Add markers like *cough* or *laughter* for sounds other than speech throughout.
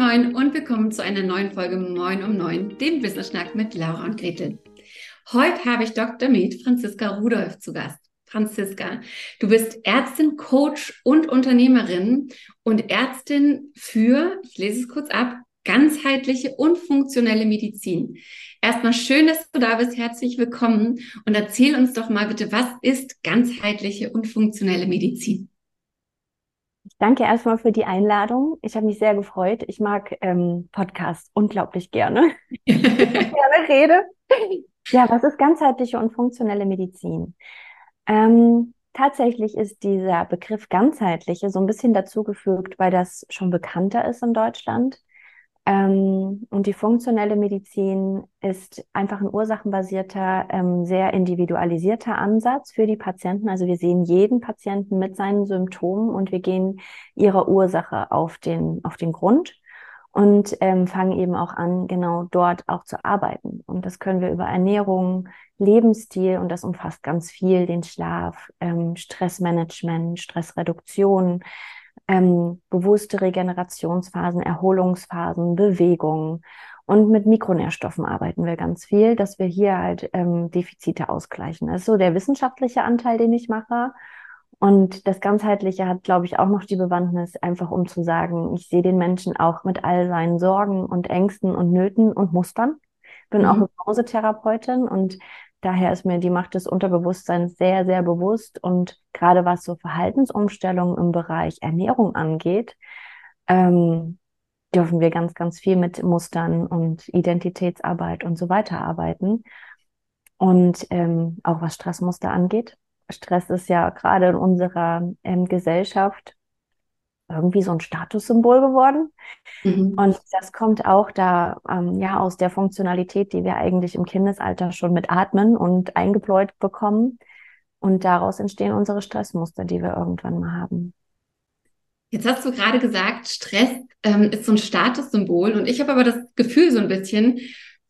Moin und willkommen zu einer neuen Folge Moin um Neun, dem Business Schnack mit Laura und Gretel. Heute habe ich Dr. Med Franziska Rudolph zu Gast. Franziska, du bist Ärztin, Coach und Unternehmerin und Ärztin für, ich lese es kurz ab, ganzheitliche und funktionelle Medizin. Erstmal schön, dass du da bist. Herzlich willkommen und erzähl uns doch mal bitte, was ist ganzheitliche und funktionelle Medizin? Danke erstmal für die Einladung. Ich habe mich sehr gefreut. Ich mag ähm, Podcasts unglaublich gerne. *laughs* *laughs* gerne rede. Ja, was ist ganzheitliche und funktionelle Medizin? Ähm, tatsächlich ist dieser Begriff ganzheitliche so ein bisschen dazugefügt, weil das schon bekannter ist in Deutschland. Ähm, und die funktionelle Medizin ist einfach ein ursachenbasierter, ähm, sehr individualisierter Ansatz für die Patienten. Also wir sehen jeden Patienten mit seinen Symptomen und wir gehen ihrer Ursache auf den, auf den Grund und ähm, fangen eben auch an, genau dort auch zu arbeiten. Und das können wir über Ernährung, Lebensstil und das umfasst ganz viel, den Schlaf, ähm, Stressmanagement, Stressreduktion, ähm, bewusste Regenerationsphasen, Erholungsphasen, Bewegungen. Und mit Mikronährstoffen arbeiten wir ganz viel, dass wir hier halt ähm, Defizite ausgleichen. Das ist so der wissenschaftliche Anteil, den ich mache. Und das Ganzheitliche hat, glaube ich, auch noch die Bewandtnis, einfach um zu sagen, ich sehe den Menschen auch mit all seinen Sorgen und Ängsten und Nöten und Mustern. Bin mhm. auch Hypnosetherapeutin und Daher ist mir die Macht des Unterbewusstseins sehr, sehr bewusst. Und gerade was so Verhaltensumstellungen im Bereich Ernährung angeht, ähm, dürfen wir ganz, ganz viel mit Mustern und Identitätsarbeit und so weiter arbeiten. Und ähm, auch was Stressmuster angeht. Stress ist ja gerade in unserer ähm, Gesellschaft irgendwie so ein Statussymbol geworden. Mhm. Und das kommt auch da ähm, ja aus der Funktionalität, die wir eigentlich im Kindesalter schon mit atmen und eingebläut bekommen. Und daraus entstehen unsere Stressmuster, die wir irgendwann mal haben. Jetzt hast du gerade gesagt, Stress ähm, ist so ein Statussymbol. Und ich habe aber das Gefühl so ein bisschen,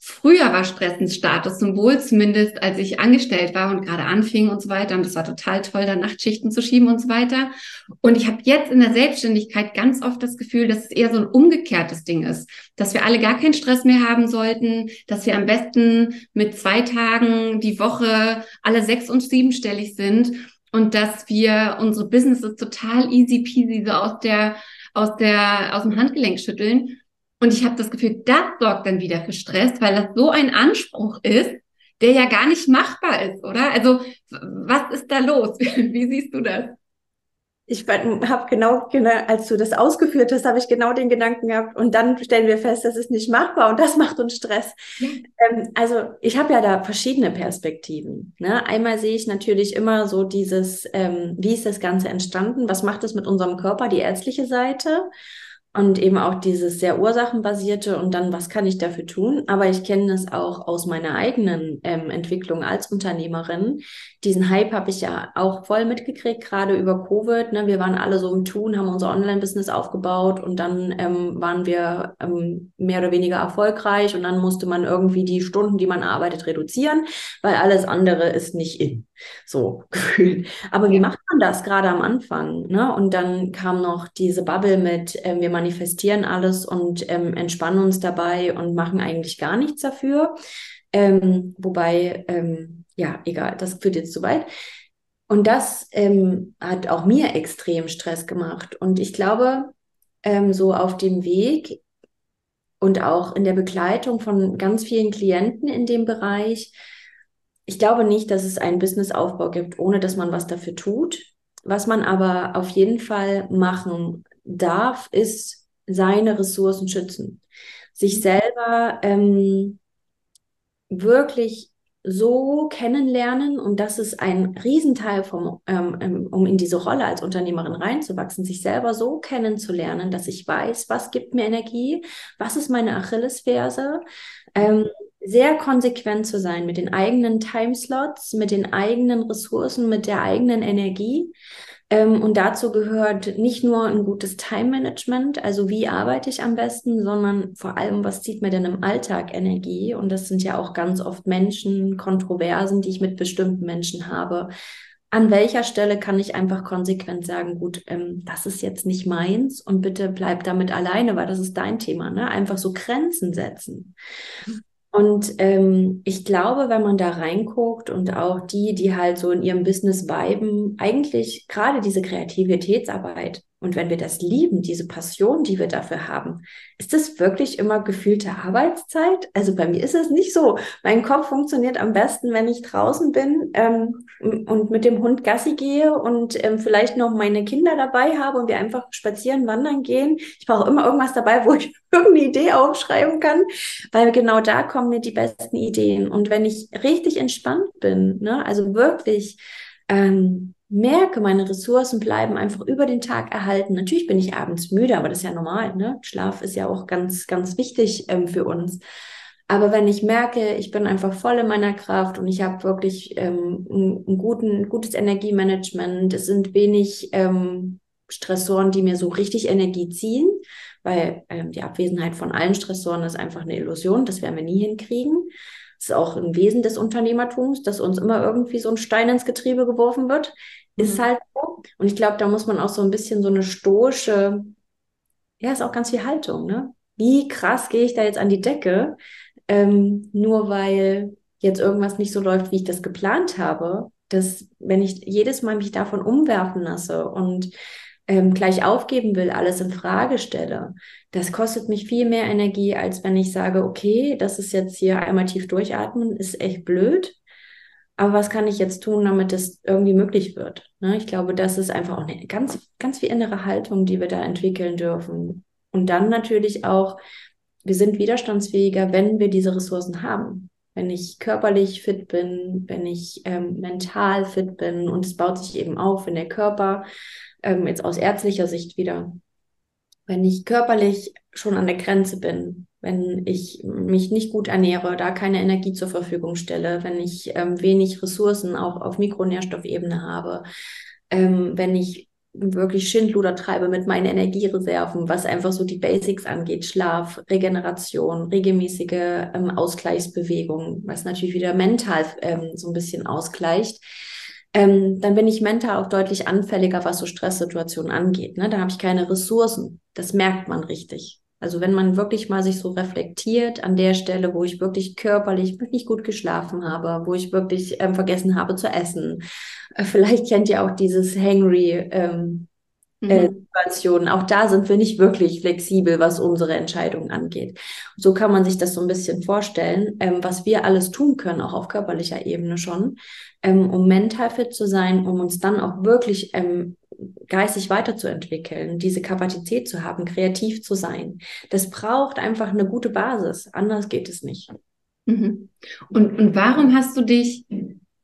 Früher war Stress ein Statussymbol, zumindest als ich angestellt war und gerade anfing und so weiter. Und das war total toll, da Nachtschichten zu schieben und so weiter. Und ich habe jetzt in der Selbstständigkeit ganz oft das Gefühl, dass es eher so ein umgekehrtes Ding ist, dass wir alle gar keinen Stress mehr haben sollten, dass wir am besten mit zwei Tagen die Woche alle sechs- und siebenstellig sind und dass wir unsere Businesses total easy peasy so aus der aus der aus dem Handgelenk schütteln und ich habe das Gefühl, das sorgt dann wieder für Stress, weil das so ein Anspruch ist, der ja gar nicht machbar ist, oder? Also was ist da los? *laughs* Wie siehst du das? Ich habe genau, genau, als du das ausgeführt hast, habe ich genau den Gedanken gehabt. Und dann stellen wir fest, das ist nicht machbar und das *laughs* macht uns Stress. Ähm, also ich habe ja da verschiedene Perspektiven. Ne? Einmal sehe ich natürlich immer so dieses, ähm, wie ist das Ganze entstanden? Was macht es mit unserem Körper, die ärztliche Seite? Und eben auch dieses sehr ursachenbasierte und dann, was kann ich dafür tun? Aber ich kenne das auch aus meiner eigenen ähm, Entwicklung als Unternehmerin. Diesen Hype habe ich ja auch voll mitgekriegt, gerade über Covid. Ne? Wir waren alle so im Tun, haben unser Online-Business aufgebaut und dann ähm, waren wir ähm, mehr oder weniger erfolgreich und dann musste man irgendwie die Stunden, die man arbeitet, reduzieren, weil alles andere ist nicht in. So *laughs* gefühlt. Aber wie macht man das gerade am Anfang? Ne? Und dann kam noch diese Bubble mit, äh, wir manifestieren alles und ähm, entspannen uns dabei und machen eigentlich gar nichts dafür. Ähm, wobei, ähm, ja, egal, das führt jetzt zu weit. Und das ähm, hat auch mir extrem Stress gemacht. Und ich glaube, ähm, so auf dem Weg und auch in der Begleitung von ganz vielen Klienten in dem Bereich, ich glaube nicht, dass es einen Businessaufbau gibt, ohne dass man was dafür tut. Was man aber auf jeden Fall machen darf, ist seine Ressourcen schützen. Sich selber ähm, wirklich so kennenlernen und das ist ein Riesenteil vom, ähm, ähm, um in diese Rolle als Unternehmerin reinzuwachsen, sich selber so kennenzulernen, dass ich weiß, was gibt mir Energie, was ist meine Achillesferse, ähm, sehr konsequent zu sein mit den eigenen Timeslots, mit den eigenen Ressourcen, mit der eigenen Energie. Ähm, und dazu gehört nicht nur ein gutes Time-Management, also wie arbeite ich am besten, sondern vor allem, was zieht mir denn im Alltag Energie? Und das sind ja auch ganz oft Menschen, Kontroversen, die ich mit bestimmten Menschen habe. an welcher Stelle kann ich einfach konsequent sagen, gut, ähm, das ist jetzt nicht meins und bitte bleib damit alleine, weil das ist dein Thema, ne? Einfach so Grenzen setzen. Und ähm, ich glaube, wenn man da reinguckt und auch die, die halt so in ihrem Business viben, eigentlich gerade diese Kreativitätsarbeit und wenn wir das lieben, diese Passion, die wir dafür haben, ist das wirklich immer gefühlte Arbeitszeit? Also bei mir ist es nicht so. Mein Kopf funktioniert am besten, wenn ich draußen bin ähm, und mit dem Hund Gassi gehe und ähm, vielleicht noch meine Kinder dabei habe und wir einfach spazieren, wandern gehen. Ich brauche immer irgendwas dabei, wo ich *laughs* irgendeine Idee aufschreiben kann, weil genau da kommen mir die besten Ideen. Und wenn ich richtig entspannt bin, ne, also wirklich ähm, merke, meine Ressourcen bleiben einfach über den Tag erhalten. Natürlich bin ich abends müde, aber das ist ja normal. Ne? Schlaf ist ja auch ganz, ganz wichtig ähm, für uns. Aber wenn ich merke, ich bin einfach voll in meiner Kraft und ich habe wirklich ähm, ein, ein guten, gutes Energiemanagement, es sind wenig ähm, Stressoren, die mir so richtig Energie ziehen, weil ähm, die Abwesenheit von allen Stressoren ist einfach eine Illusion, das werden wir nie hinkriegen. Das ist auch ein Wesen des Unternehmertums, dass uns immer irgendwie so ein Stein ins Getriebe geworfen wird. Ist mhm. halt so. Und ich glaube, da muss man auch so ein bisschen so eine stoische, ja, ist auch ganz viel Haltung, ne? Wie krass gehe ich da jetzt an die Decke, ähm, nur weil jetzt irgendwas nicht so läuft, wie ich das geplant habe, dass wenn ich jedes Mal mich davon umwerfen lasse und ähm, gleich aufgeben will, alles in Frage stelle, das kostet mich viel mehr Energie, als wenn ich sage, okay, das ist jetzt hier einmal tief durchatmen, ist echt blöd. Aber was kann ich jetzt tun, damit das irgendwie möglich wird? Ne? Ich glaube, das ist einfach auch eine ganz, ganz viel innere Haltung, die wir da entwickeln dürfen. Und dann natürlich auch, wir sind widerstandsfähiger, wenn wir diese Ressourcen haben. Wenn ich körperlich fit bin, wenn ich ähm, mental fit bin und es baut sich eben auf, wenn der Körper ähm, jetzt aus ärztlicher Sicht wieder, wenn ich körperlich schon an der Grenze bin, wenn ich mich nicht gut ernähre, da keine Energie zur Verfügung stelle, wenn ich ähm, wenig Ressourcen auch auf Mikronährstoffebene habe, ähm, wenn ich wirklich Schindluder treibe mit meinen Energiereserven, was einfach so die Basics angeht, Schlaf, Regeneration, regelmäßige ähm, Ausgleichsbewegung, was natürlich wieder mental ähm, so ein bisschen ausgleicht. Ähm, dann bin ich mental auch deutlich anfälliger, was so Stresssituationen angeht. Ne? Da habe ich keine Ressourcen. Das merkt man richtig. Also wenn man wirklich mal sich so reflektiert an der Stelle, wo ich wirklich körperlich nicht gut geschlafen habe, wo ich wirklich ähm, vergessen habe zu essen. Äh, vielleicht kennt ihr auch dieses Hangry ähm, äh, mhm. Situationen. Auch da sind wir nicht wirklich flexibel, was unsere Entscheidungen angeht. So kann man sich das so ein bisschen vorstellen, ähm, was wir alles tun können, auch auf körperlicher Ebene schon, ähm, um mental fit zu sein, um uns dann auch wirklich ähm, geistig weiterzuentwickeln, diese Kapazität zu haben, kreativ zu sein. Das braucht einfach eine gute Basis. Anders geht es nicht. Mhm. Und, und warum hast du dich,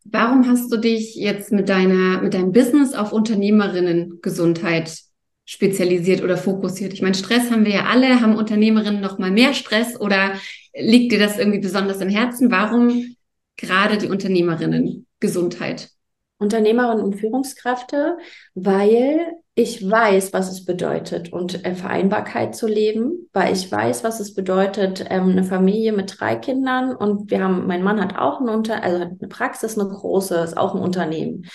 warum hast du dich jetzt mit deiner, mit deinem Business auf Unternehmerinnen-Gesundheit spezialisiert oder fokussiert? Ich meine, Stress haben wir ja alle. Haben Unternehmerinnen noch mal mehr Stress oder liegt dir das irgendwie besonders im Herzen? Warum gerade die Unternehmerinnen-Gesundheit? Unternehmerinnen und Führungskräfte, weil ich weiß, was es bedeutet und äh, Vereinbarkeit zu leben, weil ich weiß, was es bedeutet, ähm, eine Familie mit drei Kindern und wir haben, mein Mann hat auch ein Unter, also hat eine Praxis, eine große, ist auch ein Unternehmen.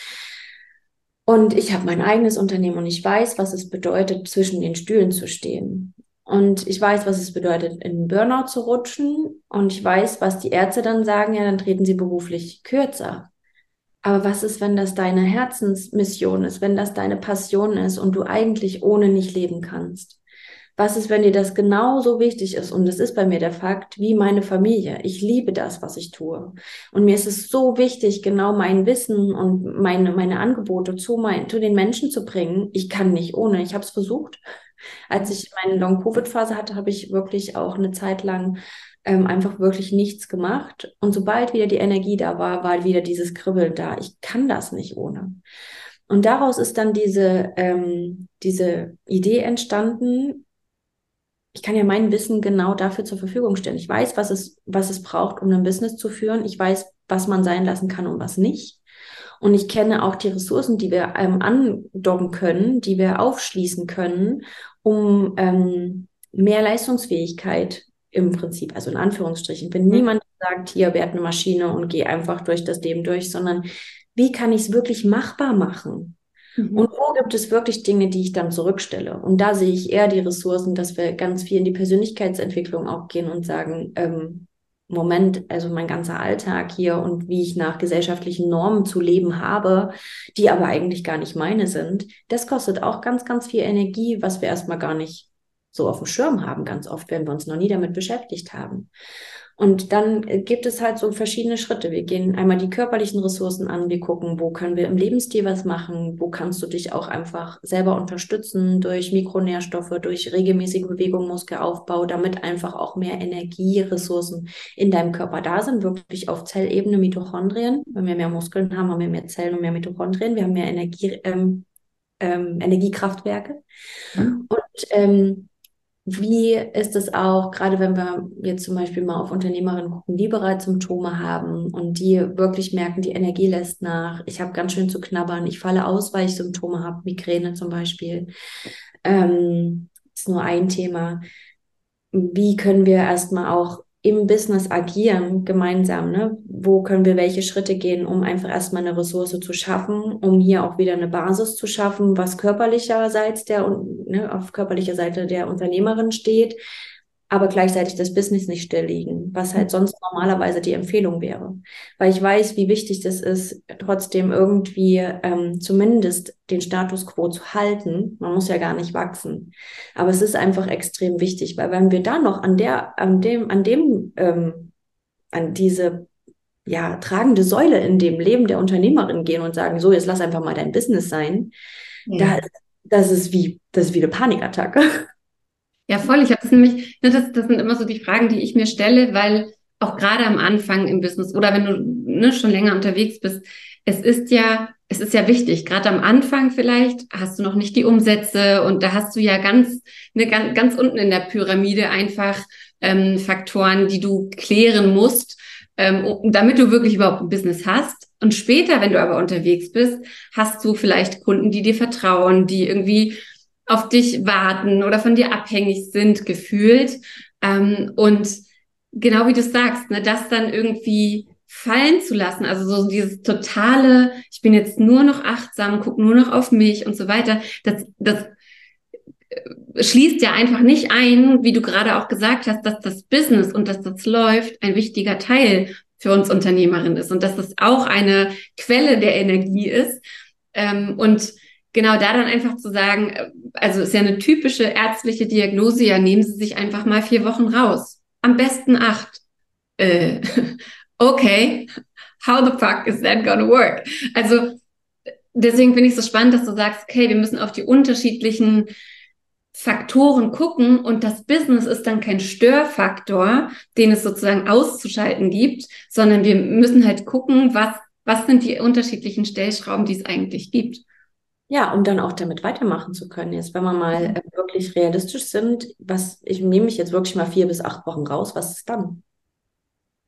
Und ich habe mein eigenes Unternehmen und ich weiß, was es bedeutet, zwischen den Stühlen zu stehen. Und ich weiß, was es bedeutet, in Burnout zu rutschen. Und ich weiß, was die Ärzte dann sagen, ja, dann treten sie beruflich kürzer. Aber was ist, wenn das deine Herzensmission ist, wenn das deine Passion ist und du eigentlich ohne nicht leben kannst? Was ist, wenn dir das genauso wichtig ist? Und das ist bei mir der Fakt, wie meine Familie. Ich liebe das, was ich tue. Und mir ist es so wichtig, genau mein Wissen und meine, meine Angebote zu, mein, zu den Menschen zu bringen. Ich kann nicht ohne. Ich habe es versucht. Als ich meine Long-Covid-Phase hatte, habe ich wirklich auch eine Zeit lang ähm, einfach wirklich nichts gemacht. Und sobald wieder die Energie da war, war wieder dieses Kribbeln da. Ich kann das nicht ohne. Und daraus ist dann diese, ähm, diese Idee entstanden. Ich kann ja mein Wissen genau dafür zur Verfügung stellen. Ich weiß, was es, was es braucht, um ein Business zu führen. Ich weiß, was man sein lassen kann und was nicht. Und ich kenne auch die Ressourcen, die wir ähm, andocken können, die wir aufschließen können, um ähm, mehr Leistungsfähigkeit im Prinzip, also in Anführungsstrichen, wenn mhm. niemand sagt, hier, werd eine Maschine und geh einfach durch das Leben durch, sondern wie kann ich es wirklich machbar machen? Mhm. Und wo gibt es wirklich Dinge, die ich dann zurückstelle? Und da sehe ich eher die Ressourcen, dass wir ganz viel in die Persönlichkeitsentwicklung auch gehen und sagen, ähm, Moment, also mein ganzer Alltag hier und wie ich nach gesellschaftlichen Normen zu leben habe, die aber eigentlich gar nicht meine sind, das kostet auch ganz, ganz viel Energie, was wir erstmal gar nicht so auf dem Schirm haben, ganz oft, wenn wir uns noch nie damit beschäftigt haben. Und dann äh, gibt es halt so verschiedene Schritte. Wir gehen einmal die körperlichen Ressourcen an, wir gucken, wo können wir im Lebensstil was machen, wo kannst du dich auch einfach selber unterstützen durch Mikronährstoffe, durch regelmäßige Bewegung, Muskelaufbau, damit einfach auch mehr Energieressourcen in deinem Körper da sind, wirklich auf Zellebene Mitochondrien. Wenn wir mehr Muskeln haben, haben wir mehr Zellen und mehr Mitochondrien. Wir haben mehr Energie, ähm, ähm, Energiekraftwerke. Mhm. Und ähm, wie ist es auch, gerade wenn wir jetzt zum Beispiel mal auf Unternehmerinnen gucken, die bereits Symptome haben und die wirklich merken, die Energie lässt nach, ich habe ganz schön zu knabbern, ich falle aus, weil ich Symptome habe, Migräne zum Beispiel, ähm, ist nur ein Thema. Wie können wir erstmal auch im Business agieren, gemeinsam, ne? Wo können wir welche Schritte gehen, um einfach erstmal eine Ressource zu schaffen, um hier auch wieder eine Basis zu schaffen, was körperlicherseits der, ne, auf körperlicher Seite der Unternehmerin steht, aber gleichzeitig das Business nicht still liegen, was halt sonst normalerweise die Empfehlung wäre. Weil ich weiß, wie wichtig das ist, trotzdem irgendwie ähm, zumindest den Status quo zu halten. Man muss ja gar nicht wachsen. Aber es ist einfach extrem wichtig, weil wenn wir da noch an der, an dem, an dem, ähm, an diese ja, tragende Säule in dem Leben der Unternehmerin gehen und sagen, so, jetzt lass einfach mal dein Business sein, ja. da, das ist wie, das ist wie eine Panikattacke. Ja, voll. Ich habe das nämlich, ne, das, das sind immer so die Fragen, die ich mir stelle, weil auch gerade am Anfang im Business oder wenn du ne, schon länger unterwegs bist, es ist ja, es ist ja wichtig. Gerade am Anfang vielleicht hast du noch nicht die Umsätze und da hast du ja ganz, ne, ganz, ganz unten in der Pyramide einfach ähm, Faktoren, die du klären musst, ähm, damit du wirklich überhaupt ein Business hast. Und später, wenn du aber unterwegs bist, hast du vielleicht Kunden, die dir vertrauen, die irgendwie auf dich warten oder von dir abhängig sind, gefühlt. Ähm, und genau wie du sagst, ne, das dann irgendwie fallen zu lassen, also so dieses totale, ich bin jetzt nur noch achtsam, guck nur noch auf mich und so weiter, das, das äh, schließt ja einfach nicht ein, wie du gerade auch gesagt hast, dass das Business und dass das läuft ein wichtiger Teil für uns Unternehmerinnen ist und dass das auch eine Quelle der Energie ist. Ähm, und genau da dann einfach zu sagen, äh, also ist ja eine typische ärztliche Diagnose, ja, nehmen Sie sich einfach mal vier Wochen raus. Am besten acht. Äh, *laughs* okay, how the fuck is that gonna work? Also deswegen finde ich so spannend, dass du sagst, okay, wir müssen auf die unterschiedlichen Faktoren gucken und das Business ist dann kein Störfaktor, den es sozusagen auszuschalten gibt, sondern wir müssen halt gucken, was, was sind die unterschiedlichen Stellschrauben, die es eigentlich gibt. Ja, um dann auch damit weitermachen zu können. Jetzt, wenn wir mal mhm. äh, wirklich realistisch sind, was, ich nehme mich jetzt wirklich mal vier bis acht Wochen raus, was ist dann?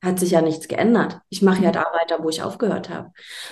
Hat sich ja nichts geändert. Ich mache ja mhm. da weiter, wo ich aufgehört habe.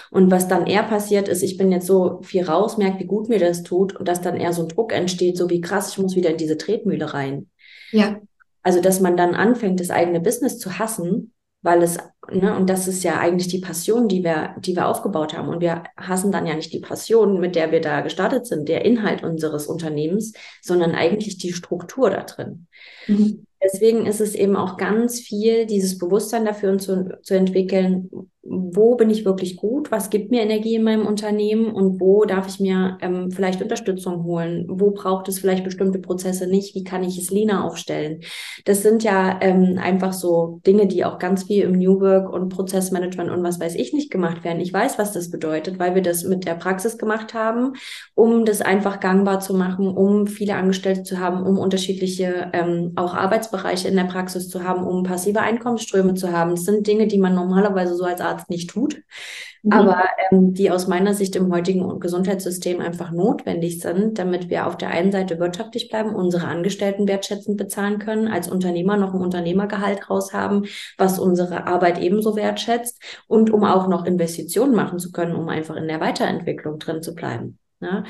Und was dann eher passiert ist, ich bin jetzt so viel raus, merke, wie gut mir das tut und dass dann eher so ein Druck entsteht, so wie krass, ich muss wieder in diese Tretmühle rein. Ja. Also, dass man dann anfängt, das eigene Business zu hassen, weil es, ne, und das ist ja eigentlich die Passion, die wir, die wir aufgebaut haben. Und wir hassen dann ja nicht die Passion, mit der wir da gestartet sind, der Inhalt unseres Unternehmens, sondern eigentlich die Struktur da drin. Mhm. Deswegen ist es eben auch ganz viel, dieses Bewusstsein dafür zu, zu entwickeln, wo bin ich wirklich gut, was gibt mir Energie in meinem Unternehmen und wo darf ich mir ähm, vielleicht Unterstützung holen, wo braucht es vielleicht bestimmte Prozesse nicht, wie kann ich es leaner aufstellen. Das sind ja ähm, einfach so Dinge, die auch ganz viel im New Work und Prozessmanagement und was weiß ich nicht gemacht werden. Ich weiß, was das bedeutet, weil wir das mit der Praxis gemacht haben, um das einfach gangbar zu machen, um viele Angestellte zu haben, um unterschiedliche ähm, auch Arbeitsbereiche in der Praxis zu haben, um passive Einkommensströme zu haben. Das sind Dinge, die man normalerweise so als Arzt nicht tut, mhm. aber ähm, die aus meiner Sicht im heutigen Gesundheitssystem einfach notwendig sind, damit wir auf der einen Seite wirtschaftlich bleiben, unsere Angestellten wertschätzend bezahlen können, als Unternehmer noch ein Unternehmergehalt raus haben, was unsere Arbeit ebenso wertschätzt und um auch noch Investitionen machen zu können, um einfach in der Weiterentwicklung drin zu bleiben. Ja?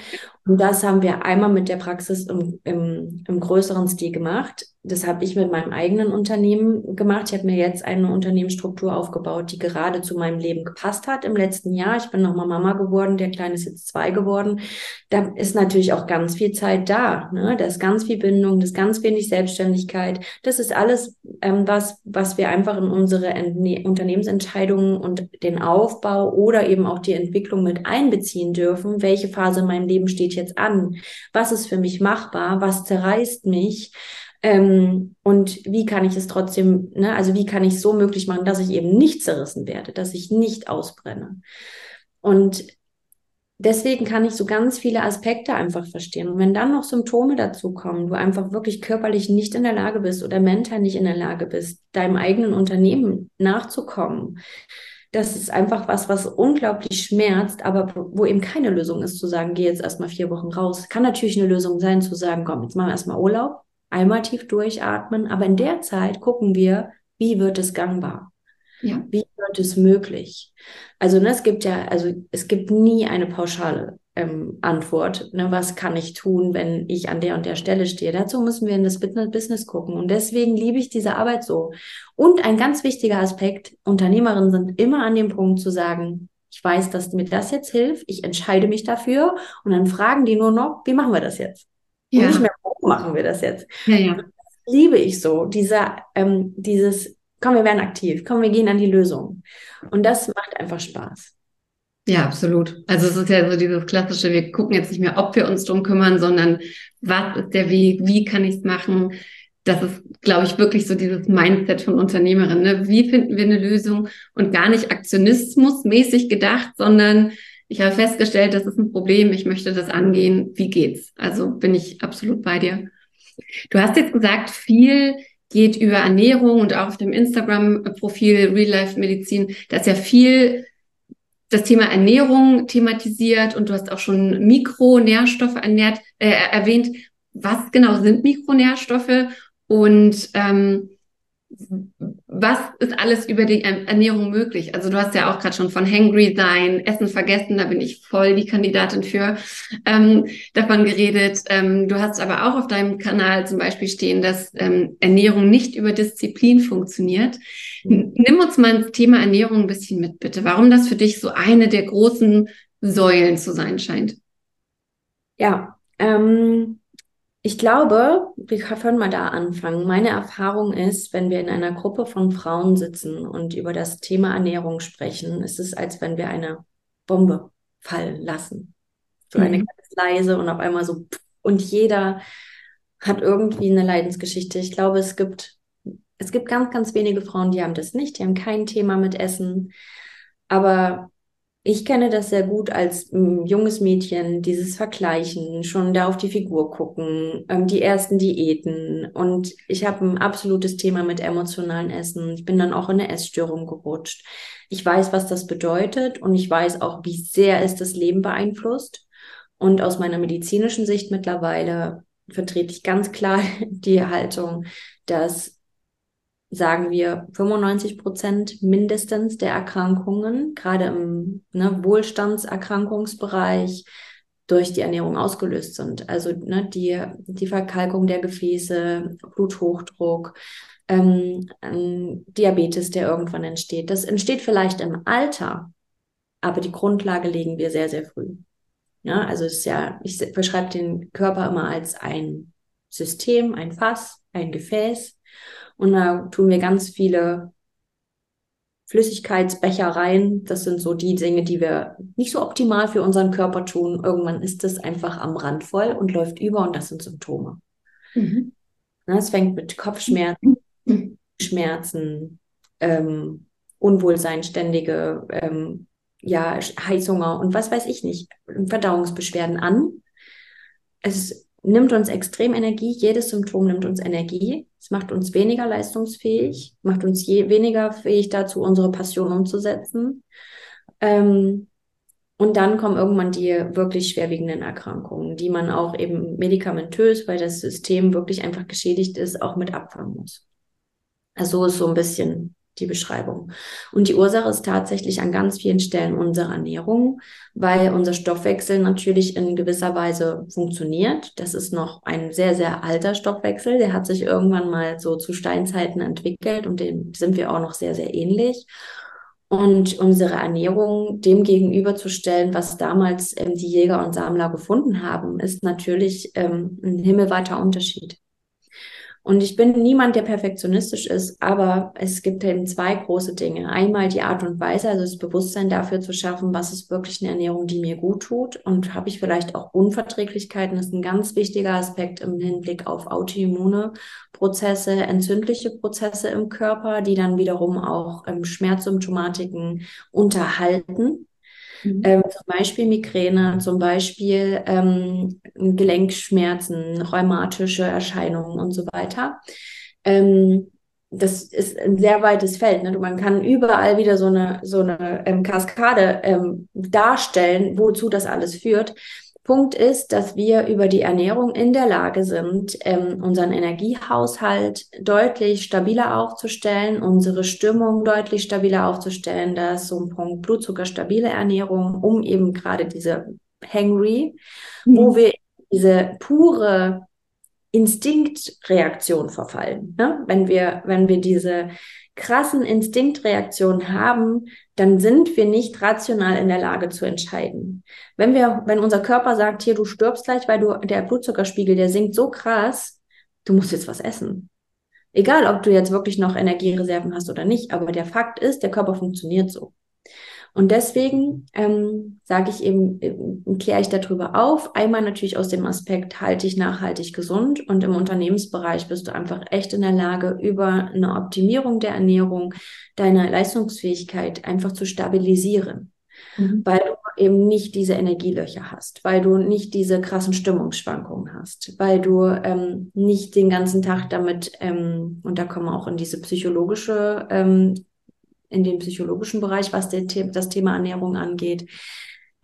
Und das haben wir einmal mit der Praxis im, im, im größeren Stil gemacht. Das habe ich mit meinem eigenen Unternehmen gemacht. Ich habe mir jetzt eine Unternehmensstruktur aufgebaut, die gerade zu meinem Leben gepasst hat im letzten Jahr. Ich bin nochmal Mama geworden, der Kleine ist jetzt zwei geworden. Da ist natürlich auch ganz viel Zeit da. Ne? Da ist ganz viel Bindung, das ist ganz wenig Selbstständigkeit. Das ist alles ähm, was, was wir einfach in unsere Ent Unternehmensentscheidungen und den Aufbau oder eben auch die Entwicklung mit einbeziehen dürfen. Welche Phase in meinem Leben steht jetzt an? Was ist für mich machbar? Was zerreißt mich? Ähm, und wie kann ich es trotzdem, ne, also wie kann ich es so möglich machen, dass ich eben nicht zerrissen werde, dass ich nicht ausbrenne. Und deswegen kann ich so ganz viele Aspekte einfach verstehen. Und wenn dann noch Symptome dazu kommen, du einfach wirklich körperlich nicht in der Lage bist oder mental nicht in der Lage bist, deinem eigenen Unternehmen nachzukommen, das ist einfach was, was unglaublich schmerzt, aber wo eben keine Lösung ist, zu sagen, geh jetzt erstmal vier Wochen raus. Kann natürlich eine Lösung sein, zu sagen, komm, jetzt machen wir erstmal Urlaub, einmal tief durchatmen, aber in der Zeit gucken wir, wie wird es gangbar? Ja. Wie wird es möglich? Also, ne, es gibt ja, also es gibt nie eine pauschale ähm, Antwort. Ne, was kann ich tun, wenn ich an der und der Stelle stehe? Dazu müssen wir in das Business gucken. Und deswegen liebe ich diese Arbeit so. Und ein ganz wichtiger Aspekt, Unternehmerinnen sind immer an dem Punkt zu sagen, ich weiß, dass mir das jetzt hilft, ich entscheide mich dafür und dann fragen die nur noch, wie machen wir das jetzt? Ja. Und nicht mehr, wo machen wir das jetzt? Ja, ja. Das liebe ich so, dieser, ähm, dieses, komm, wir werden aktiv, komm, wir gehen an die Lösung. Und das macht einfach Spaß. Ja, absolut. Also es ist ja so dieses klassische, wir gucken jetzt nicht mehr, ob wir uns drum kümmern, sondern was ist der Weg, wie kann ich es machen? Das ist, glaube ich, wirklich so dieses Mindset von Unternehmerinnen. Ne? Wie finden wir eine Lösung und gar nicht aktionismusmäßig gedacht, sondern ich habe festgestellt, das ist ein Problem, ich möchte das angehen. Wie geht's? Also bin ich absolut bei dir. Du hast jetzt gesagt, viel geht über Ernährung und auch auf dem Instagram-Profil Real Life Medizin. Da ist ja viel das Thema Ernährung thematisiert und du hast auch schon Mikronährstoffe ernährt, äh, erwähnt. Was genau sind Mikronährstoffe und ähm, was ist alles über die Ernährung möglich? Also du hast ja auch gerade schon von Hangry sein, Essen vergessen, da bin ich voll die Kandidatin für, ähm, davon geredet. Ähm, du hast aber auch auf deinem Kanal zum Beispiel stehen, dass ähm, Ernährung nicht über Disziplin funktioniert. Nimm uns mal ins Thema Ernährung ein bisschen mit, bitte. Warum das für dich so eine der großen Säulen zu sein scheint? Ja, ähm, ich glaube, wir können mal da anfangen. Meine Erfahrung ist, wenn wir in einer Gruppe von Frauen sitzen und über das Thema Ernährung sprechen, ist es, als wenn wir eine Bombe fallen lassen. So mhm. eine ganz leise und auf einmal so, und jeder hat irgendwie eine Leidensgeschichte. Ich glaube, es gibt, es gibt ganz, ganz wenige Frauen, die haben das nicht, die haben kein Thema mit Essen. Aber ich kenne das sehr gut als ähm, junges Mädchen, dieses Vergleichen, schon da auf die Figur gucken, ähm, die ersten Diäten. Und ich habe ein absolutes Thema mit emotionalen Essen. Ich bin dann auch in eine Essstörung gerutscht. Ich weiß, was das bedeutet und ich weiß auch, wie sehr es das Leben beeinflusst. Und aus meiner medizinischen Sicht mittlerweile vertrete ich ganz klar *laughs* die Haltung, dass sagen wir, 95 Prozent mindestens der Erkrankungen, gerade im ne, Wohlstandserkrankungsbereich, durch die Ernährung ausgelöst sind. Also ne, die, die Verkalkung der Gefäße, Bluthochdruck, ähm, ähm, Diabetes, der irgendwann entsteht. Das entsteht vielleicht im Alter, aber die Grundlage legen wir sehr, sehr früh. Ja, also es ist ja, ich beschreibe den Körper immer als ein System, ein Fass, ein Gefäß. Und da tun wir ganz viele Flüssigkeitsbecher rein. Das sind so die Dinge, die wir nicht so optimal für unseren Körper tun. Irgendwann ist es einfach am Rand voll und läuft über und das sind Symptome. Mhm. Es fängt mit Kopfschmerzen, mhm. Schmerzen, ähm, Unwohlsein, ständige ähm, ja, Heißhunger und was weiß ich nicht, Verdauungsbeschwerden an. Es nimmt uns extrem Energie. Jedes Symptom nimmt uns Energie. Es macht uns weniger leistungsfähig, macht uns je weniger fähig dazu, unsere Passion umzusetzen. Ähm, und dann kommen irgendwann die wirklich schwerwiegenden Erkrankungen, die man auch eben medikamentös, weil das System wirklich einfach geschädigt ist, auch mit abfangen muss. Also so ist so ein bisschen die Beschreibung. Und die Ursache ist tatsächlich an ganz vielen Stellen unsere Ernährung, weil unser Stoffwechsel natürlich in gewisser Weise funktioniert. Das ist noch ein sehr, sehr alter Stoffwechsel. Der hat sich irgendwann mal so zu Steinzeiten entwickelt und dem sind wir auch noch sehr, sehr ähnlich. Und unsere Ernährung dem gegenüberzustellen, was damals ähm, die Jäger und Sammler gefunden haben, ist natürlich ähm, ein himmelweiter Unterschied. Und ich bin niemand, der perfektionistisch ist, aber es gibt eben zwei große Dinge. Einmal die Art und Weise, also das Bewusstsein dafür zu schaffen, was ist wirklich eine Ernährung, die mir gut tut und habe ich vielleicht auch Unverträglichkeiten. Das ist ein ganz wichtiger Aspekt im Hinblick auf autoimmune Prozesse, entzündliche Prozesse im Körper, die dann wiederum auch ähm, Schmerzsymptomatiken unterhalten. Mhm. Ähm, zum Beispiel Migräne, zum Beispiel ähm, Gelenkschmerzen, rheumatische Erscheinungen und so weiter. Ähm, das ist ein sehr weites Feld. Ne? Man kann überall wieder so eine, so eine ähm, Kaskade ähm, darstellen, wozu das alles führt. Punkt ist, dass wir über die Ernährung in der Lage sind, ähm, unseren Energiehaushalt deutlich stabiler aufzustellen, unsere Stimmung deutlich stabiler aufzustellen. Da ist so ein Punkt Blutzucker, stabile Ernährung, um eben gerade diese Hangry, mhm. wo wir diese pure Instinktreaktion verfallen. Ne? Wenn wir, wenn wir diese krassen Instinktreaktionen haben, dann sind wir nicht rational in der Lage zu entscheiden. Wenn wir, wenn unser Körper sagt, hier, du stirbst gleich, weil du, der Blutzuckerspiegel, der sinkt so krass, du musst jetzt was essen. Egal, ob du jetzt wirklich noch Energiereserven hast oder nicht, aber der Fakt ist, der Körper funktioniert so. Und deswegen ähm, sage ich eben, äh, kläre ich darüber auf. Einmal natürlich aus dem Aspekt, halte ich nachhaltig gesund und im Unternehmensbereich bist du einfach echt in der Lage, über eine Optimierung der Ernährung deine Leistungsfähigkeit einfach zu stabilisieren. Mhm. Weil du eben nicht diese Energielöcher hast, weil du nicht diese krassen Stimmungsschwankungen hast, weil du ähm, nicht den ganzen Tag damit, ähm, und da kommen wir auch in diese psychologische ähm, in den psychologischen Bereich, was der, das Thema Ernährung angeht.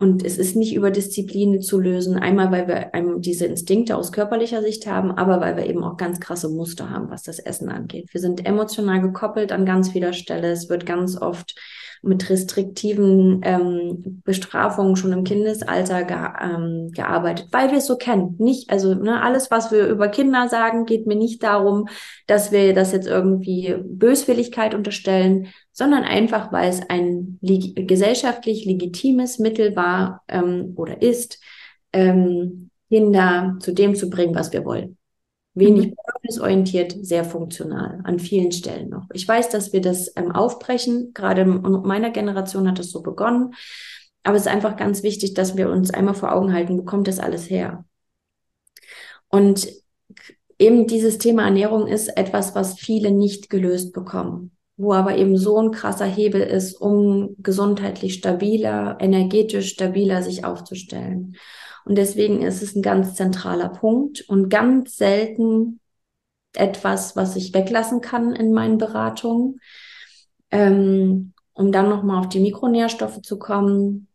Und es ist nicht über Disziplin zu lösen. Einmal, weil wir diese Instinkte aus körperlicher Sicht haben, aber weil wir eben auch ganz krasse Muster haben, was das Essen angeht. Wir sind emotional gekoppelt an ganz vieler Stelle. Es wird ganz oft mit restriktiven ähm, Bestrafungen schon im Kindesalter ge ähm, gearbeitet, weil wir es so kennen. Nicht, also ne, alles, was wir über Kinder sagen, geht mir nicht darum, dass wir das jetzt irgendwie Böswilligkeit unterstellen, sondern einfach, weil es ein leg gesellschaftlich legitimes Mittel war ähm, oder ist, ähm, Kinder zu dem zu bringen, was wir wollen. Wenig mhm. bedürfnisorientiert, sehr funktional, an vielen Stellen noch. Ich weiß, dass wir das ähm, aufbrechen. Gerade in meiner Generation hat das so begonnen. Aber es ist einfach ganz wichtig, dass wir uns einmal vor Augen halten, wo kommt das alles her? Und eben dieses Thema Ernährung ist etwas, was viele nicht gelöst bekommen, wo aber eben so ein krasser Hebel ist, um gesundheitlich stabiler, energetisch stabiler sich aufzustellen. Und deswegen ist es ein ganz zentraler Punkt und ganz selten etwas, was ich weglassen kann in meinen Beratungen. Ähm, um dann nochmal auf die Mikronährstoffe zu kommen,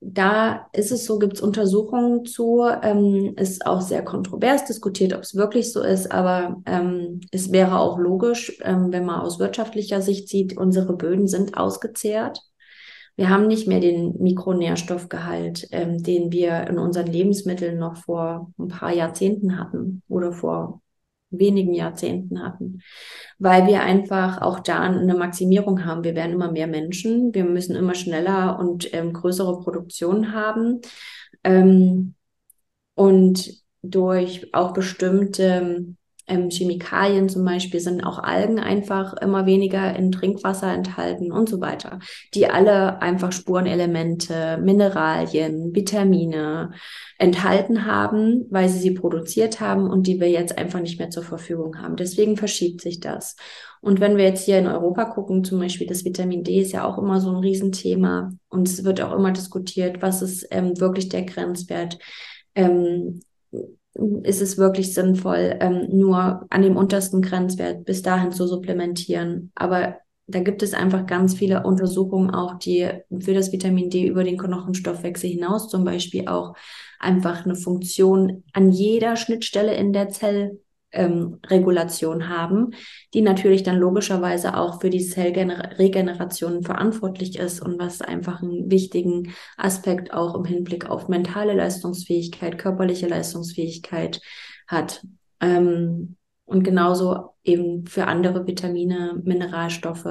da ist es so, gibt es Untersuchungen zu, ähm, ist auch sehr kontrovers diskutiert, ob es wirklich so ist, aber ähm, es wäre auch logisch, ähm, wenn man aus wirtschaftlicher Sicht sieht, unsere Böden sind ausgezehrt. Wir haben nicht mehr den Mikronährstoffgehalt, ähm, den wir in unseren Lebensmitteln noch vor ein paar Jahrzehnten hatten oder vor wenigen Jahrzehnten hatten, weil wir einfach auch da eine Maximierung haben. Wir werden immer mehr Menschen, wir müssen immer schneller und ähm, größere Produktion haben. Ähm, und durch auch bestimmte ähm, Chemikalien zum Beispiel sind auch Algen einfach immer weniger in Trinkwasser enthalten und so weiter, die alle einfach Spurenelemente, Mineralien, Vitamine enthalten haben, weil sie sie produziert haben und die wir jetzt einfach nicht mehr zur Verfügung haben. Deswegen verschiebt sich das. Und wenn wir jetzt hier in Europa gucken, zum Beispiel das Vitamin D ist ja auch immer so ein Riesenthema und es wird auch immer diskutiert, was ist ähm, wirklich der Grenzwert. Ähm, ist es wirklich sinnvoll, ähm, nur an dem untersten Grenzwert bis dahin zu supplementieren. Aber da gibt es einfach ganz viele Untersuchungen auch, die für das Vitamin D über den Knochenstoffwechsel hinaus zum Beispiel auch einfach eine Funktion an jeder Schnittstelle in der Zell, Ähm, haben, die natürlich dann logischerweise auch für die Zellregeneration verantwortlich ist und was einfach einen wichtigen Aspekt auch im Hinblick auf mentale Leistungsfähigkeit, körperliche Leistungsfähigkeit hat. Ähm, und genauso eben für andere Vitamine, Mineralstoffe,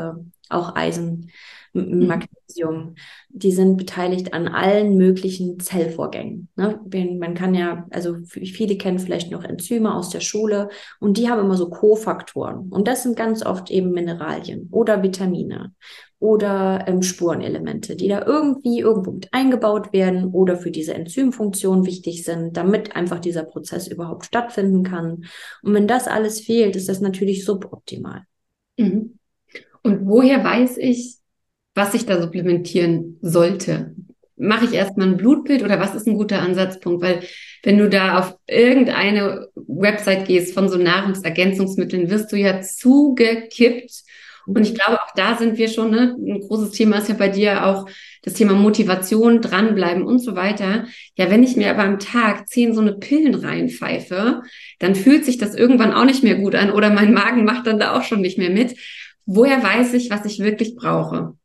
auch Eisen. Magnesium. Die sind beteiligt an allen möglichen Zellvorgängen. Ne? Man kann ja, also viele kennen vielleicht noch Enzyme aus der Schule und die haben immer so Kofaktoren. Und das sind ganz oft eben Mineralien oder Vitamine oder ähm, Spurenelemente, die da irgendwie irgendwo mit eingebaut werden oder für diese Enzymfunktion wichtig sind, damit einfach dieser Prozess überhaupt stattfinden kann. Und wenn das alles fehlt, ist das natürlich suboptimal. Mhm. Und woher weiß ich, was ich da supplementieren sollte? Mache ich erstmal ein Blutbild oder was ist ein guter Ansatzpunkt? Weil wenn du da auf irgendeine Website gehst von so Nahrungsergänzungsmitteln, wirst du ja zugekippt und ich glaube, auch da sind wir schon, ne, ein großes Thema ist ja bei dir auch das Thema Motivation, dranbleiben und so weiter. Ja, wenn ich mir aber am Tag zehn so eine Pillen reinpfeife, dann fühlt sich das irgendwann auch nicht mehr gut an oder mein Magen macht dann da auch schon nicht mehr mit. Woher weiß ich, was ich wirklich brauche?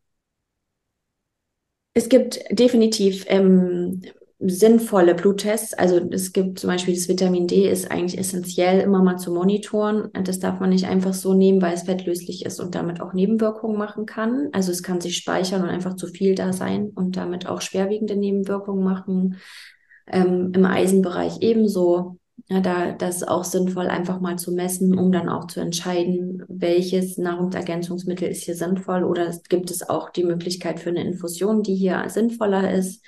Es gibt definitiv ähm, sinnvolle Bluttests. Also es gibt zum Beispiel das Vitamin D ist eigentlich essentiell immer mal zu monitoren. Das darf man nicht einfach so nehmen, weil es fettlöslich ist und damit auch Nebenwirkungen machen kann. Also es kann sich speichern und einfach zu viel da sein und damit auch schwerwiegende Nebenwirkungen machen. Ähm, Im Eisenbereich ebenso. Ja, da das ist auch sinnvoll, einfach mal zu messen, um dann auch zu entscheiden, welches Nahrungsergänzungsmittel ist hier sinnvoll oder gibt es auch die Möglichkeit für eine Infusion, die hier sinnvoller ist.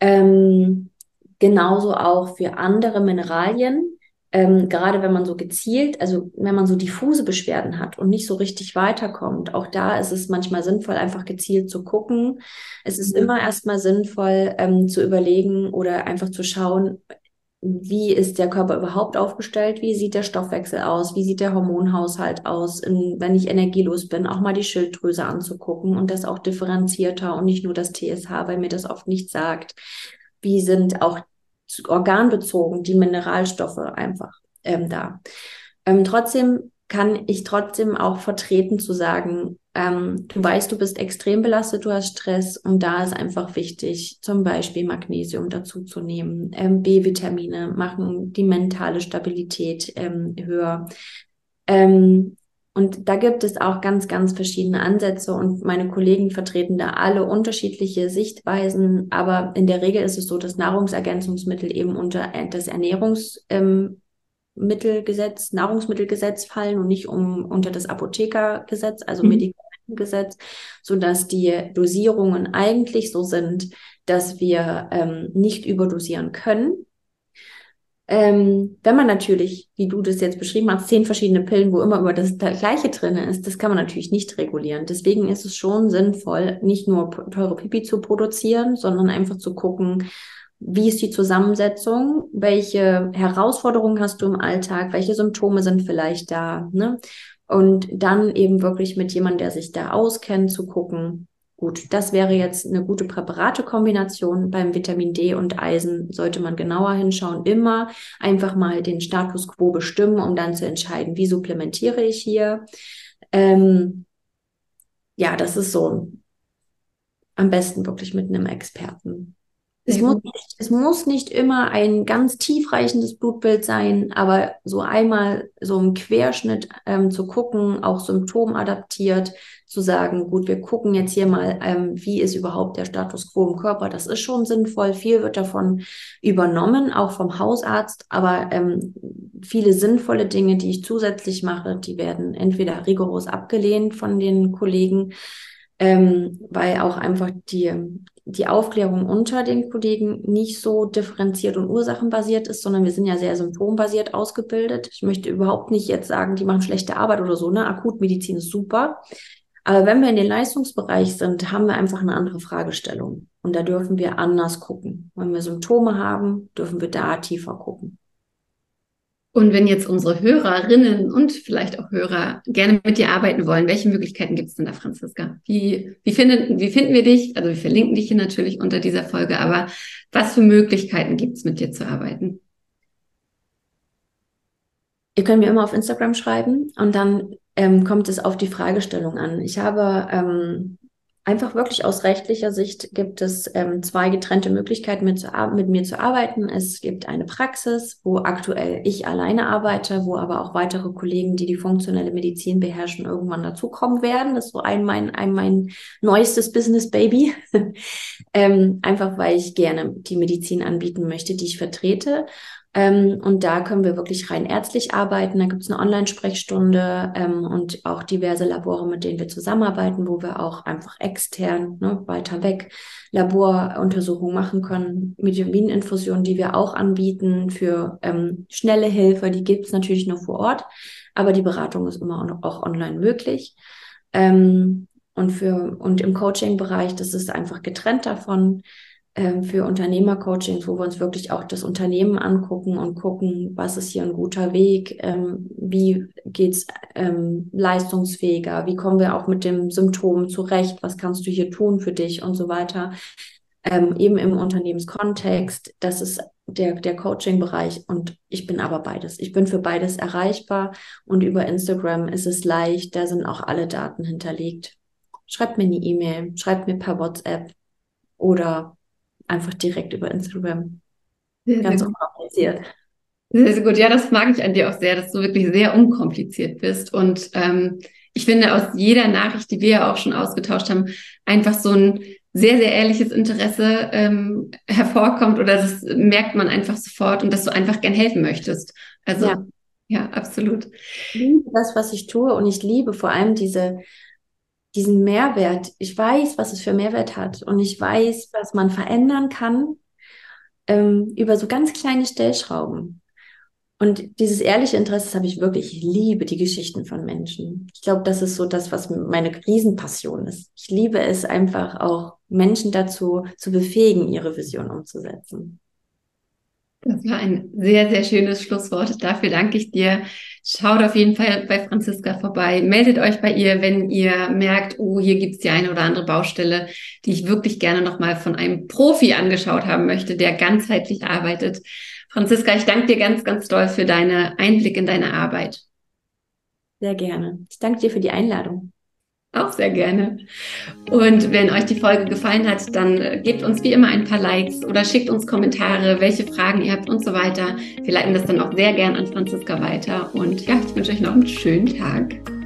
Ähm, genauso auch für andere Mineralien. Ähm, gerade wenn man so gezielt, also wenn man so diffuse Beschwerden hat und nicht so richtig weiterkommt, auch da ist es manchmal sinnvoll, einfach gezielt zu gucken. Es ist mhm. immer erstmal sinnvoll ähm, zu überlegen oder einfach zu schauen, wie ist der Körper überhaupt aufgestellt, wie sieht der Stoffwechsel aus, wie sieht der Hormonhaushalt aus, in, wenn ich energielos bin, auch mal die Schilddrüse anzugucken und das auch differenzierter und nicht nur das TSH, weil mir das oft nicht sagt. Wie sind auch organbezogen die Mineralstoffe einfach ähm, da. Ähm, trotzdem kann ich trotzdem auch vertreten zu sagen, ähm, du weißt, du bist extrem belastet, du hast Stress und da ist einfach wichtig, zum Beispiel Magnesium dazu zu nehmen. Ähm, B-Vitamine machen die mentale Stabilität ähm, höher. Ähm, und da gibt es auch ganz, ganz verschiedene Ansätze und meine Kollegen vertreten da alle unterschiedliche Sichtweisen. Aber in der Regel ist es so, dass Nahrungsergänzungsmittel eben unter das Ernährungs, ähm, Mittelgesetz, Nahrungsmittelgesetz fallen und nicht um, unter das Apothekergesetz, also mhm. Medikamentengesetz, so dass die Dosierungen eigentlich so sind, dass wir ähm, nicht überdosieren können. Ähm, wenn man natürlich, wie du das jetzt beschrieben hast, zehn verschiedene Pillen, wo immer über das Gleiche drin ist, das kann man natürlich nicht regulieren. Deswegen ist es schon sinnvoll, nicht nur teure Pipi zu produzieren, sondern einfach zu gucken, wie ist die Zusammensetzung? Welche Herausforderungen hast du im Alltag? Welche Symptome sind vielleicht da? Ne? Und dann eben wirklich mit jemandem, der sich da auskennt, zu gucken, gut, das wäre jetzt eine gute Präparatekombination. Beim Vitamin D und Eisen sollte man genauer hinschauen. Immer einfach mal den Status quo bestimmen, um dann zu entscheiden, wie supplementiere ich hier. Ähm, ja, das ist so am besten wirklich mit einem Experten. Es muss, nicht, es muss nicht immer ein ganz tiefreichendes Blutbild sein, aber so einmal so im Querschnitt ähm, zu gucken, auch symptomadaptiert, zu sagen, gut, wir gucken jetzt hier mal, ähm, wie ist überhaupt der Status quo im Körper. Das ist schon sinnvoll. Viel wird davon übernommen, auch vom Hausarzt, aber ähm, viele sinnvolle Dinge, die ich zusätzlich mache, die werden entweder rigoros abgelehnt von den Kollegen, ähm, weil auch einfach die, die Aufklärung unter den Kollegen nicht so differenziert und ursachenbasiert ist, sondern wir sind ja sehr symptombasiert ausgebildet. Ich möchte überhaupt nicht jetzt sagen, die machen schlechte Arbeit oder so, ne? Akutmedizin ist super. Aber wenn wir in den Leistungsbereich sind, haben wir einfach eine andere Fragestellung. Und da dürfen wir anders gucken. Wenn wir Symptome haben, dürfen wir da tiefer gucken. Und wenn jetzt unsere Hörerinnen und vielleicht auch Hörer gerne mit dir arbeiten wollen, welche Möglichkeiten gibt es denn da, Franziska? Wie, wie, finden, wie finden wir dich? Also wir verlinken dich hier natürlich unter dieser Folge, aber was für Möglichkeiten gibt es, mit dir zu arbeiten? Ihr könnt mir immer auf Instagram schreiben und dann ähm, kommt es auf die Fragestellung an. Ich habe ähm, einfach wirklich aus rechtlicher Sicht gibt es ähm, zwei getrennte Möglichkeiten, mit, mit mir zu arbeiten. Es gibt eine Praxis, wo aktuell ich alleine arbeite, wo aber auch weitere Kollegen, die die funktionelle Medizin beherrschen, irgendwann dazukommen werden. Das ist so ein mein, ein mein neuestes Business Baby. *laughs* ähm, einfach weil ich gerne die Medizin anbieten möchte, die ich vertrete. Ähm, und da können wir wirklich rein ärztlich arbeiten. Da gibt es eine Online-Sprechstunde ähm, und auch diverse Labore, mit denen wir zusammenarbeiten, wo wir auch einfach extern, ne, weiter weg, Laboruntersuchungen machen können. Vitamininfusionen, die wir auch anbieten für ähm, schnelle Hilfe, die gibt es natürlich nur vor Ort, aber die Beratung ist immer auch online möglich. Ähm, und für und im Coaching-Bereich, das ist einfach getrennt davon ähm, für Unternehmercoachings, wo wir uns wirklich auch das Unternehmen angucken und gucken, was ist hier ein guter Weg, ähm, wie geht's ähm, leistungsfähiger, wie kommen wir auch mit dem Symptom zurecht, was kannst du hier tun für dich und so weiter. Ähm, eben im Unternehmenskontext, das ist der, der Coaching-Bereich und ich bin aber beides. Ich bin für beides erreichbar und über Instagram ist es leicht, da sind auch alle Daten hinterlegt. Schreibt mir eine E-Mail, schreibt mir per WhatsApp oder einfach direkt über Instagram. Sehr, Ganz sehr unkompliziert. Sehr, sehr gut. Ja, das mag ich an dir auch sehr, dass du wirklich sehr unkompliziert bist. Und ähm, ich finde aus jeder Nachricht, die wir ja auch schon ausgetauscht haben, einfach so ein sehr, sehr ehrliches Interesse ähm, hervorkommt oder das merkt man einfach sofort und dass du einfach gern helfen möchtest. Also ja, ja absolut. Ich liebe das, was ich tue und ich liebe vor allem diese diesen Mehrwert. Ich weiß, was es für Mehrwert hat und ich weiß, was man verändern kann ähm, über so ganz kleine Stellschrauben. Und dieses ehrliche Interesse habe ich wirklich. Ich liebe die Geschichten von Menschen. Ich glaube, das ist so das, was meine Riesenpassion ist. Ich liebe es einfach auch, Menschen dazu zu befähigen, ihre Vision umzusetzen. Das war ein sehr, sehr schönes Schlusswort. Dafür danke ich dir. Schaut auf jeden Fall bei Franziska vorbei. Meldet euch bei ihr, wenn ihr merkt, oh, hier gibt's die eine oder andere Baustelle, die ich wirklich gerne nochmal von einem Profi angeschaut haben möchte, der ganzheitlich arbeitet. Franziska, ich danke dir ganz, ganz doll für deine Einblick in deine Arbeit. Sehr gerne. Ich danke dir für die Einladung. Auch sehr gerne. Und wenn euch die Folge gefallen hat, dann äh, gebt uns wie immer ein paar Likes oder schickt uns Kommentare, welche Fragen ihr habt und so weiter. Wir leiten das dann auch sehr gern an Franziska weiter. Und ja, ich wünsche euch noch einen schönen Tag.